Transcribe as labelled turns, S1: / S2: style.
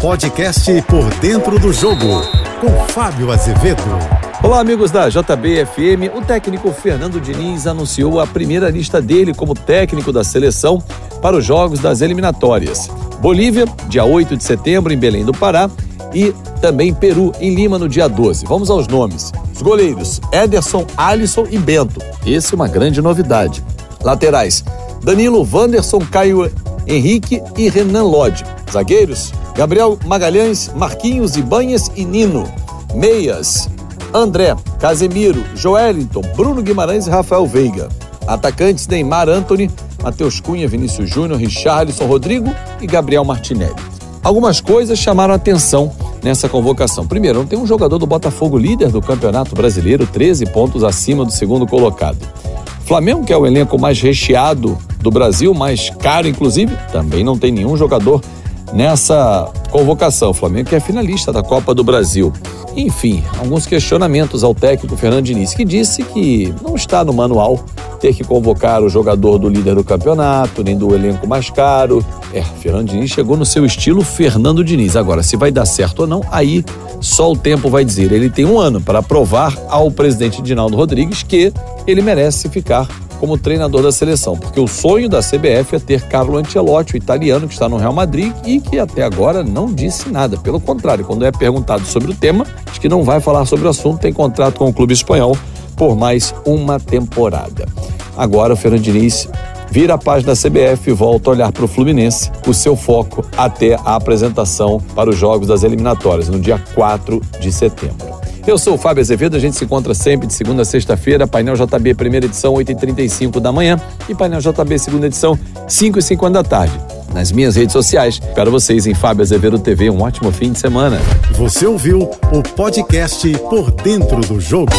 S1: Podcast Por Dentro do Jogo, com Fábio Azevedo.
S2: Olá, amigos da JBFM. O técnico Fernando Diniz anunciou a primeira lista dele como técnico da seleção para os jogos das eliminatórias. Bolívia, dia 8 de setembro, em Belém do Pará, e também Peru, em Lima, no dia 12. Vamos aos nomes. Os goleiros: Ederson, Alisson e Bento. Esse é uma grande novidade. Laterais: Danilo, Wanderson, Caio Henrique e Renan Lodge. Zagueiros: Gabriel Magalhães, Marquinhos Ibanhas e Nino. Meias: André, Casemiro, Joelinton, Bruno Guimarães e Rafael Veiga. Atacantes: Neymar, Anthony, Matheus Cunha, Vinícius Júnior, Richarlison, Rodrigo e Gabriel Martinelli. Algumas coisas chamaram atenção nessa convocação. Primeiro, não tem um jogador do Botafogo líder do Campeonato Brasileiro, 13 pontos acima do segundo colocado. Flamengo, que é o elenco mais recheado do Brasil, mais caro inclusive, também não tem nenhum jogador nessa convocação. O Flamengo que é finalista da Copa do Brasil. Enfim, alguns questionamentos ao técnico Fernando Diniz, que disse que não está no manual ter que convocar o jogador do líder do campeonato, nem do elenco mais caro. É, Fernando Diniz chegou no seu estilo Fernando Diniz. Agora, se vai dar certo ou não, aí só o tempo vai dizer. Ele tem um ano para provar ao presidente Dinaldo Rodrigues que ele merece ficar como treinador da seleção, porque o sonho da CBF é ter Carlo Ancelotti, o italiano que está no Real Madrid e que até agora não disse nada. Pelo contrário, quando é perguntado sobre o tema, diz que não vai falar sobre o assunto, tem contrato com o clube espanhol por mais uma temporada. Agora o Fernando Diniz vira a página da CBF e volta a olhar para o Fluminense, o seu foco até a apresentação para os jogos das eliminatórias, no dia 4 de setembro. Eu sou o Fábio Azevedo, a gente se encontra sempre de segunda a sexta-feira, painel JB, primeira edição, 8h35 da manhã, e painel JB, segunda edição, 5h50 da tarde. Nas minhas redes sociais, espero vocês em Fábio Azevedo TV. Um ótimo fim de semana.
S1: Você ouviu o podcast Por Dentro do Jogo.